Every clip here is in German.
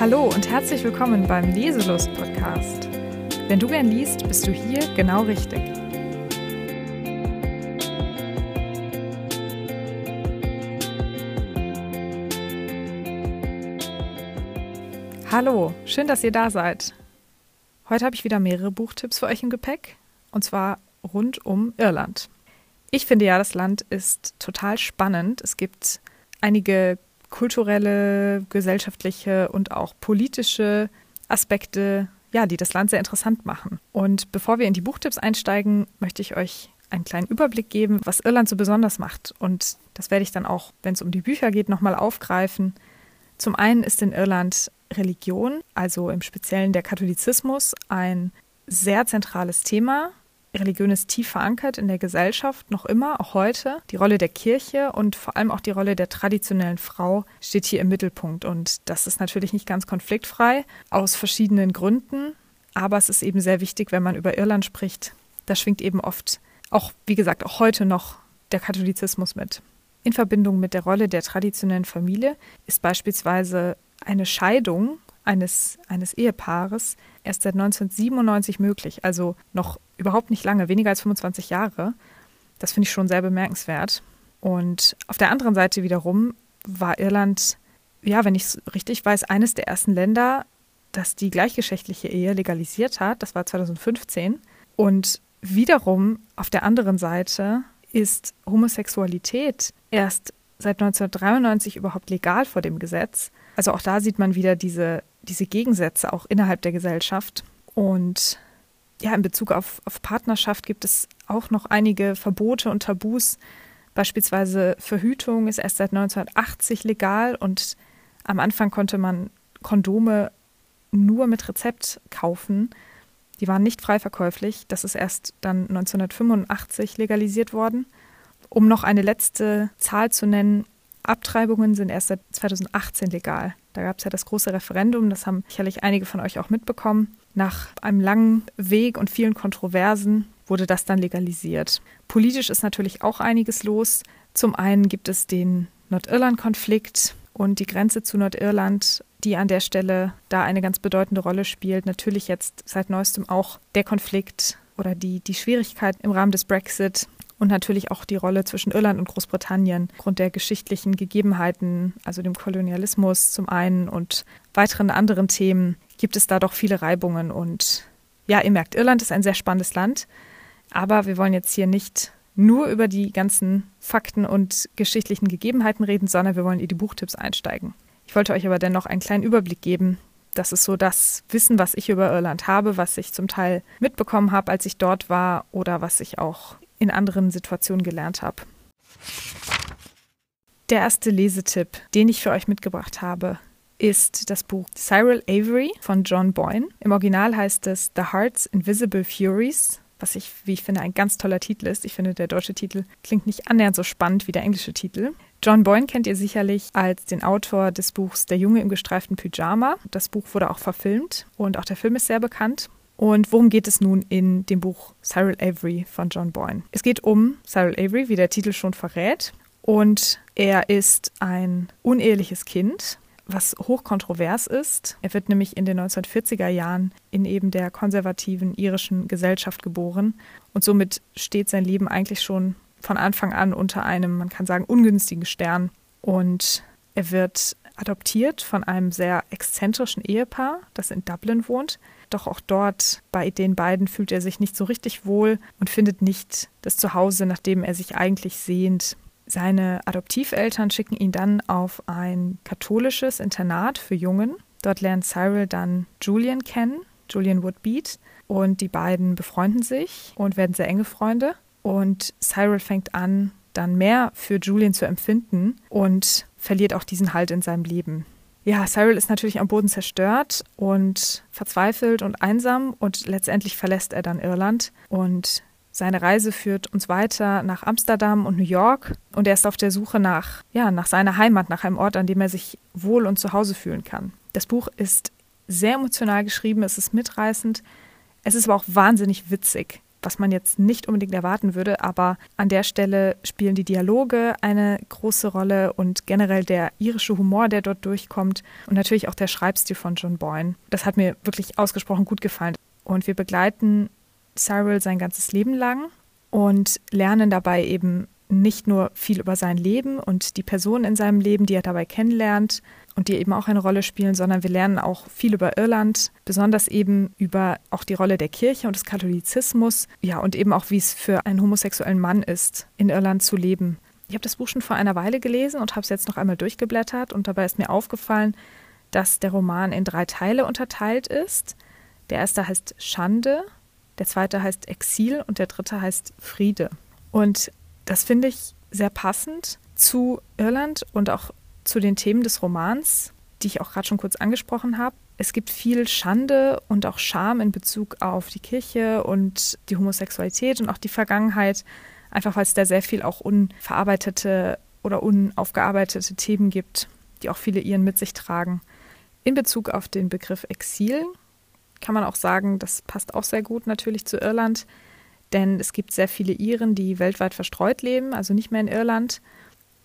Hallo und herzlich willkommen beim Leselust-Podcast. Wenn du gern liest, bist du hier genau richtig. Hallo, schön, dass ihr da seid. Heute habe ich wieder mehrere Buchtipps für euch im Gepäck, und zwar rund um Irland. Ich finde ja, das Land ist total spannend. Es gibt einige kulturelle, gesellschaftliche und auch politische Aspekte, ja, die das Land sehr interessant machen. Und bevor wir in die Buchtipps einsteigen, möchte ich euch einen kleinen Überblick geben, was Irland so besonders macht. Und das werde ich dann auch, wenn es um die Bücher geht, nochmal aufgreifen. Zum einen ist in Irland Religion, also im Speziellen der Katholizismus, ein sehr zentrales Thema. Religion ist tief verankert in der Gesellschaft, noch immer, auch heute. Die Rolle der Kirche und vor allem auch die Rolle der traditionellen Frau steht hier im Mittelpunkt. Und das ist natürlich nicht ganz konfliktfrei, aus verschiedenen Gründen. Aber es ist eben sehr wichtig, wenn man über Irland spricht. Da schwingt eben oft, auch wie gesagt, auch heute noch der Katholizismus mit. In Verbindung mit der Rolle der traditionellen Familie ist beispielsweise eine Scheidung eines, eines Ehepaares erst seit 1997 möglich, also noch überhaupt nicht lange, weniger als 25 Jahre. Das finde ich schon sehr bemerkenswert. Und auf der anderen Seite wiederum war Irland, ja, wenn ich es richtig weiß, eines der ersten Länder, das die gleichgeschlechtliche Ehe legalisiert hat. Das war 2015. Und wiederum auf der anderen Seite ist Homosexualität erst seit 1993 überhaupt legal vor dem Gesetz. Also auch da sieht man wieder diese, diese Gegensätze auch innerhalb der Gesellschaft. Und ja, in Bezug auf, auf Partnerschaft gibt es auch noch einige Verbote und Tabus. Beispielsweise Verhütung ist erst seit 1980 legal und am Anfang konnte man Kondome nur mit Rezept kaufen. Die waren nicht frei verkäuflich. Das ist erst dann 1985 legalisiert worden. Um noch eine letzte Zahl zu nennen, Abtreibungen sind erst seit 2018 legal. Da gab es ja das große Referendum, das haben sicherlich einige von euch auch mitbekommen. Nach einem langen Weg und vielen Kontroversen wurde das dann legalisiert. Politisch ist natürlich auch einiges los. Zum einen gibt es den Nordirland-Konflikt und die Grenze zu Nordirland, die an der Stelle da eine ganz bedeutende Rolle spielt. Natürlich jetzt seit neuestem auch der Konflikt oder die, die Schwierigkeit im Rahmen des Brexit und natürlich auch die Rolle zwischen Irland und Großbritannien aufgrund der geschichtlichen Gegebenheiten, also dem Kolonialismus zum einen und weiteren anderen Themen, gibt es da doch viele Reibungen. Und ja, ihr merkt, Irland ist ein sehr spannendes Land, aber wir wollen jetzt hier nicht nur über die ganzen Fakten und geschichtlichen Gegebenheiten reden, sondern wir wollen in die Buchtipps einsteigen. Ich wollte euch aber dennoch einen kleinen Überblick geben. Das ist so das Wissen, was ich über Irland habe, was ich zum Teil mitbekommen habe, als ich dort war oder was ich auch in anderen Situationen gelernt habe. Der erste Lesetipp, den ich für euch mitgebracht habe, ist das Buch Cyril Avery von John Boyne. Im Original heißt es The Heart's Invisible Furies, was ich, wie ich finde, ein ganz toller Titel ist. Ich finde, der deutsche Titel klingt nicht annähernd so spannend wie der englische Titel. John Boyne kennt ihr sicherlich als den Autor des Buchs Der Junge im gestreiften Pyjama. Das Buch wurde auch verfilmt und auch der Film ist sehr bekannt. Und worum geht es nun in dem Buch Cyril Avery von John Boyne? Es geht um Cyril Avery, wie der Titel schon verrät. Und er ist ein uneheliches Kind, was hochkontrovers ist. Er wird nämlich in den 1940er Jahren in eben der konservativen irischen Gesellschaft geboren. Und somit steht sein Leben eigentlich schon von Anfang an unter einem, man kann sagen, ungünstigen Stern. Und er wird adoptiert von einem sehr exzentrischen Ehepaar, das in Dublin wohnt. Doch auch dort bei den beiden fühlt er sich nicht so richtig wohl und findet nicht das Zuhause, nachdem er sich eigentlich sehnt. Seine Adoptiveltern schicken ihn dann auf ein katholisches Internat für Jungen. Dort lernt Cyril dann Julian kennen, Julian Woodbeat, und die beiden befreunden sich und werden sehr enge Freunde. Und Cyril fängt an, dann mehr für Julian zu empfinden und verliert auch diesen Halt in seinem Leben. Ja, Cyril ist natürlich am Boden zerstört und verzweifelt und einsam und letztendlich verlässt er dann Irland und seine Reise führt uns weiter nach Amsterdam und New York und er ist auf der Suche nach, ja, nach seiner Heimat, nach einem Ort, an dem er sich wohl und zu Hause fühlen kann. Das Buch ist sehr emotional geschrieben, es ist mitreißend, es ist aber auch wahnsinnig witzig. Was man jetzt nicht unbedingt erwarten würde, aber an der Stelle spielen die Dialoge eine große Rolle und generell der irische Humor, der dort durchkommt und natürlich auch der Schreibstil von John Boyne. Das hat mir wirklich ausgesprochen gut gefallen. Und wir begleiten Cyril sein ganzes Leben lang und lernen dabei eben nicht nur viel über sein Leben und die Personen in seinem Leben, die er dabei kennenlernt und die eben auch eine Rolle spielen, sondern wir lernen auch viel über Irland, besonders eben über auch die Rolle der Kirche und des Katholizismus, ja, und eben auch, wie es für einen homosexuellen Mann ist, in Irland zu leben. Ich habe das Buch schon vor einer Weile gelesen und habe es jetzt noch einmal durchgeblättert und dabei ist mir aufgefallen, dass der Roman in drei Teile unterteilt ist. Der erste heißt Schande, der zweite heißt Exil und der dritte heißt Friede. Und das finde ich sehr passend zu Irland und auch zu den Themen des Romans, die ich auch gerade schon kurz angesprochen habe. Es gibt viel Schande und auch Scham in Bezug auf die Kirche und die Homosexualität und auch die Vergangenheit, einfach weil es da sehr viel auch unverarbeitete oder unaufgearbeitete Themen gibt, die auch viele Iren mit sich tragen. In Bezug auf den Begriff Exil kann man auch sagen, das passt auch sehr gut natürlich zu Irland, denn es gibt sehr viele Iren, die weltweit verstreut leben, also nicht mehr in Irland.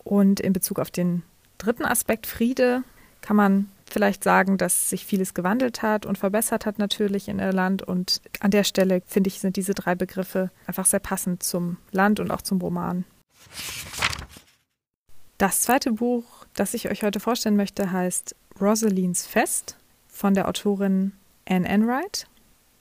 Und in Bezug auf den dritten Aspekt Friede kann man vielleicht sagen, dass sich vieles gewandelt hat und verbessert hat natürlich in Irland. Und an der Stelle, finde ich, sind diese drei Begriffe einfach sehr passend zum Land und auch zum Roman. Das zweite Buch, das ich euch heute vorstellen möchte, heißt Rosalines Fest von der Autorin Anne Enright.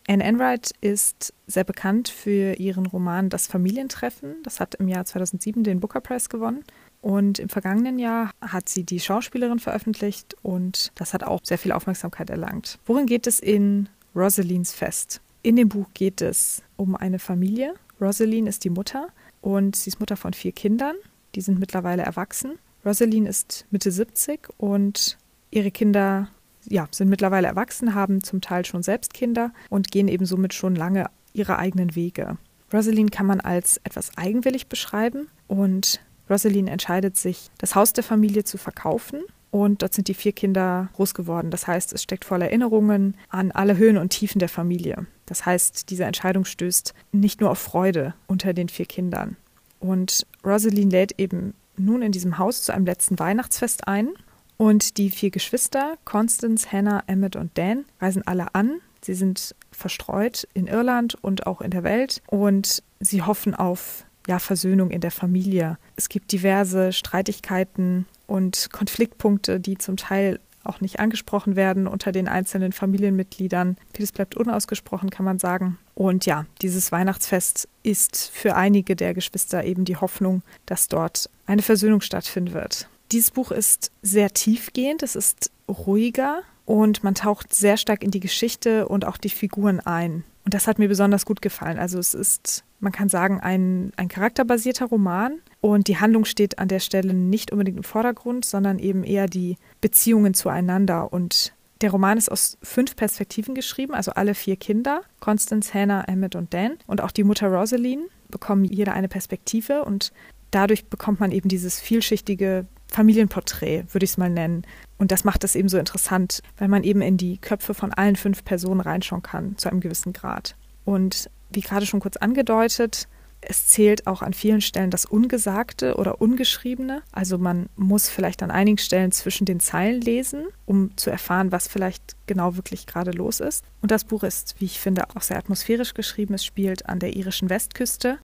Anne Enright ist sehr bekannt für ihren Roman Das Familientreffen. Das hat im Jahr 2007 den Booker Prize gewonnen. Und im vergangenen Jahr hat sie die Schauspielerin veröffentlicht und das hat auch sehr viel Aufmerksamkeit erlangt. Worin geht es in Rosalines Fest? In dem Buch geht es um eine Familie. Rosaline ist die Mutter und sie ist Mutter von vier Kindern. Die sind mittlerweile erwachsen. Rosaline ist Mitte 70 und ihre Kinder ja, sind mittlerweile erwachsen, haben zum Teil schon selbst Kinder und gehen eben somit schon lange ihre eigenen Wege. Rosaline kann man als etwas eigenwillig beschreiben und Rosaline entscheidet sich, das Haus der Familie zu verkaufen und dort sind die vier Kinder groß geworden. Das heißt, es steckt voller Erinnerungen an alle Höhen und Tiefen der Familie. Das heißt, diese Entscheidung stößt nicht nur auf Freude unter den vier Kindern. Und Rosaline lädt eben nun in diesem Haus zu einem letzten Weihnachtsfest ein und die vier Geschwister, Constance, Hannah, Emmett und Dan, reisen alle an. Sie sind verstreut in Irland und auch in der Welt und sie hoffen auf ja, Versöhnung in der Familie. Es gibt diverse Streitigkeiten und Konfliktpunkte, die zum Teil auch nicht angesprochen werden unter den einzelnen Familienmitgliedern. Vieles bleibt unausgesprochen, kann man sagen. Und ja, dieses Weihnachtsfest ist für einige der Geschwister eben die Hoffnung, dass dort eine Versöhnung stattfinden wird. Dieses Buch ist sehr tiefgehend, es ist ruhiger und man taucht sehr stark in die Geschichte und auch die Figuren ein. Und das hat mir besonders gut gefallen. Also es ist, man kann sagen, ein, ein charakterbasierter Roman und die Handlung steht an der Stelle nicht unbedingt im Vordergrund, sondern eben eher die Beziehungen zueinander. Und der Roman ist aus fünf Perspektiven geschrieben, also alle vier Kinder, Constance, Hannah, Emmett und Dan und auch die Mutter Rosaline bekommen jeder eine Perspektive und dadurch bekommt man eben dieses vielschichtige Familienporträt, würde ich es mal nennen. Und das macht es eben so interessant, weil man eben in die Köpfe von allen fünf Personen reinschauen kann, zu einem gewissen Grad. Und wie gerade schon kurz angedeutet, es zählt auch an vielen Stellen das Ungesagte oder Ungeschriebene. Also man muss vielleicht an einigen Stellen zwischen den Zeilen lesen, um zu erfahren, was vielleicht genau wirklich gerade los ist. Und das Buch ist, wie ich finde, auch sehr atmosphärisch geschrieben. Es spielt an der irischen Westküste.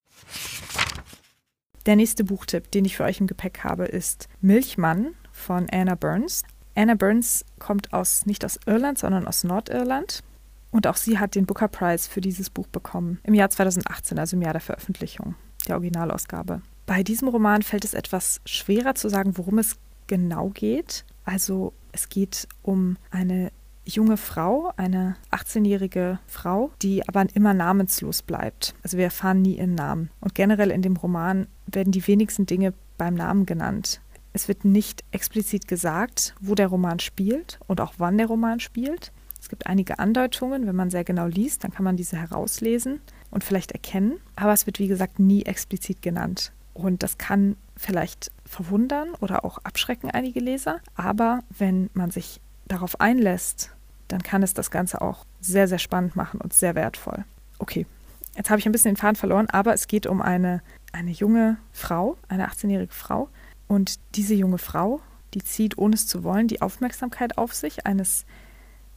Der nächste Buchtipp, den ich für euch im Gepäck habe, ist Milchmann von Anna Burns. Anna Burns kommt aus, nicht aus Irland, sondern aus Nordirland. Und auch sie hat den Booker Prize für dieses Buch bekommen, im Jahr 2018, also im Jahr der Veröffentlichung, der Originalausgabe. Bei diesem Roman fällt es etwas schwerer zu sagen, worum es genau geht. Also es geht um eine junge Frau, eine 18-jährige Frau, die aber immer namenslos bleibt. Also wir erfahren nie ihren Namen. Und generell in dem Roman werden die wenigsten Dinge beim Namen genannt. Es wird nicht explizit gesagt, wo der Roman spielt und auch wann der Roman spielt. Es gibt einige Andeutungen, wenn man sehr genau liest, dann kann man diese herauslesen und vielleicht erkennen. Aber es wird, wie gesagt, nie explizit genannt. Und das kann vielleicht verwundern oder auch abschrecken einige Leser. Aber wenn man sich darauf einlässt, dann kann es das Ganze auch sehr, sehr spannend machen und sehr wertvoll. Okay, Jetzt habe ich ein bisschen den Faden verloren, aber es geht um eine, eine junge Frau, eine 18-jährige Frau. Und diese junge Frau, die zieht, ohne es zu wollen, die Aufmerksamkeit auf sich eines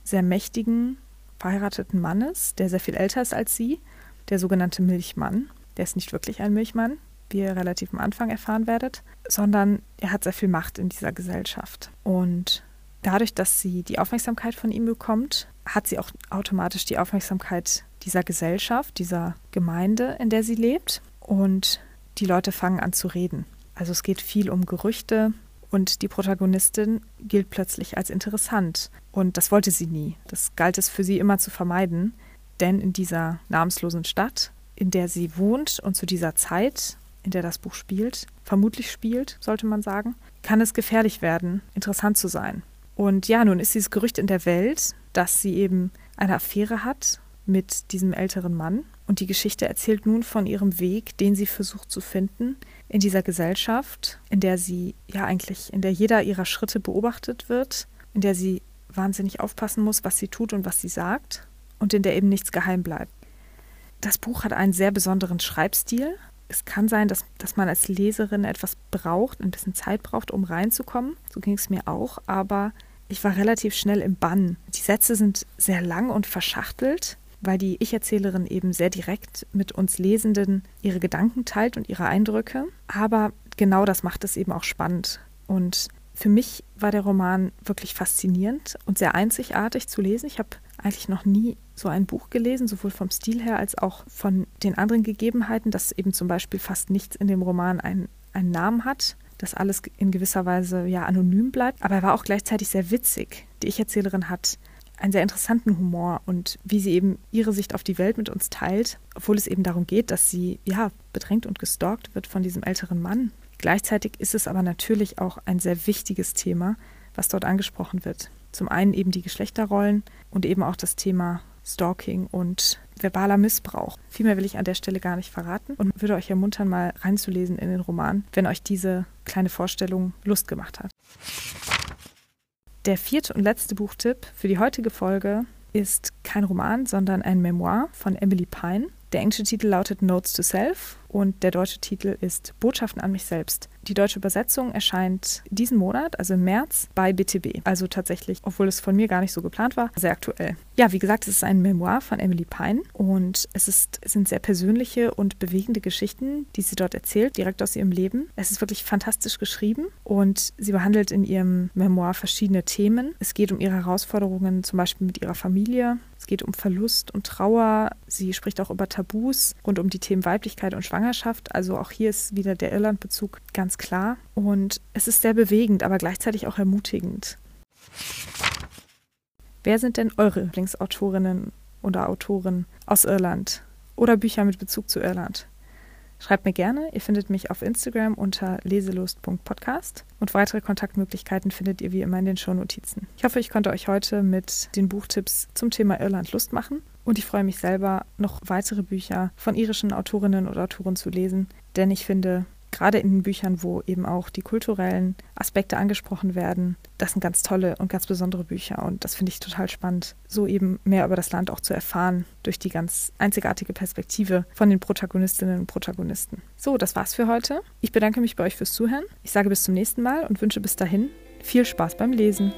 sehr mächtigen, verheirateten Mannes, der sehr viel älter ist als sie, der sogenannte Milchmann. Der ist nicht wirklich ein Milchmann, wie ihr relativ am Anfang erfahren werdet, sondern er hat sehr viel Macht in dieser Gesellschaft. Und dadurch, dass sie die Aufmerksamkeit von ihm bekommt, hat sie auch automatisch die Aufmerksamkeit dieser Gesellschaft, dieser Gemeinde, in der sie lebt. Und die Leute fangen an zu reden. Also es geht viel um Gerüchte und die Protagonistin gilt plötzlich als interessant. Und das wollte sie nie. Das galt es für sie immer zu vermeiden. Denn in dieser namenslosen Stadt, in der sie wohnt und zu dieser Zeit, in der das Buch spielt, vermutlich spielt, sollte man sagen, kann es gefährlich werden, interessant zu sein. Und ja, nun ist dieses Gerücht in der Welt, dass sie eben eine Affäre hat mit diesem älteren Mann. Und die Geschichte erzählt nun von ihrem Weg, den sie versucht zu finden in dieser Gesellschaft, in der sie ja eigentlich, in der jeder ihrer Schritte beobachtet wird, in der sie wahnsinnig aufpassen muss, was sie tut und was sie sagt und in der eben nichts geheim bleibt. Das Buch hat einen sehr besonderen Schreibstil. Es kann sein, dass, dass man als Leserin etwas braucht, ein bisschen Zeit braucht, um reinzukommen. So ging es mir auch, aber ich war relativ schnell im Bann. Die Sätze sind sehr lang und verschachtelt weil die Ich-Erzählerin eben sehr direkt mit uns Lesenden ihre Gedanken teilt und ihre Eindrücke. Aber genau das macht es eben auch spannend. Und für mich war der Roman wirklich faszinierend und sehr einzigartig zu lesen. Ich habe eigentlich noch nie so ein Buch gelesen, sowohl vom Stil her als auch von den anderen Gegebenheiten, dass eben zum Beispiel fast nichts in dem Roman einen, einen Namen hat, dass alles in gewisser Weise ja anonym bleibt. Aber er war auch gleichzeitig sehr witzig. Die Ich-Erzählerin hat einen sehr interessanten Humor und wie sie eben ihre Sicht auf die Welt mit uns teilt, obwohl es eben darum geht, dass sie ja bedrängt und gestalkt wird von diesem älteren Mann. Gleichzeitig ist es aber natürlich auch ein sehr wichtiges Thema, was dort angesprochen wird. Zum einen eben die Geschlechterrollen und eben auch das Thema Stalking und verbaler Missbrauch. Viel mehr will ich an der Stelle gar nicht verraten und würde euch ermuntern, mal reinzulesen in den Roman, wenn euch diese kleine Vorstellung Lust gemacht hat. Der vierte und letzte Buchtipp für die heutige Folge ist kein Roman, sondern ein Memoir von Emily Pine. Der englische Titel lautet Notes to Self und der deutsche Titel ist Botschaften an mich selbst. Die deutsche Übersetzung erscheint diesen Monat, also im März, bei BTB. Also tatsächlich, obwohl es von mir gar nicht so geplant war, sehr aktuell. Ja, wie gesagt, es ist ein Memoir von Emily Pine und es, ist, es sind sehr persönliche und bewegende Geschichten, die sie dort erzählt, direkt aus ihrem Leben. Es ist wirklich fantastisch geschrieben und sie behandelt in ihrem Memoir verschiedene Themen. Es geht um ihre Herausforderungen zum Beispiel mit ihrer Familie, es geht um Verlust und Trauer. Sie spricht auch über Tabus rund um die Themen Weiblichkeit und Schwangerschaft. Also auch hier ist wieder der Irlandbezug ganz klar. Und es ist sehr bewegend, aber gleichzeitig auch ermutigend. Wer sind denn eure Lieblingsautorinnen oder Autoren aus Irland oder Bücher mit Bezug zu Irland? Schreibt mir gerne. Ihr findet mich auf Instagram unter leselust.podcast und weitere Kontaktmöglichkeiten findet ihr wie immer in den Shownotizen. Ich hoffe, ich konnte euch heute mit den Buchtipps zum Thema Irland Lust machen und ich freue mich selber, noch weitere Bücher von irischen Autorinnen oder Autoren zu lesen, denn ich finde, gerade in den Büchern, wo eben auch die kulturellen Aspekte angesprochen werden, das sind ganz tolle und ganz besondere Bücher und das finde ich total spannend, so eben mehr über das Land auch zu erfahren durch die ganz einzigartige Perspektive von den Protagonistinnen und Protagonisten. So, das war's für heute. Ich bedanke mich bei euch fürs Zuhören. Ich sage bis zum nächsten Mal und wünsche bis dahin viel Spaß beim Lesen.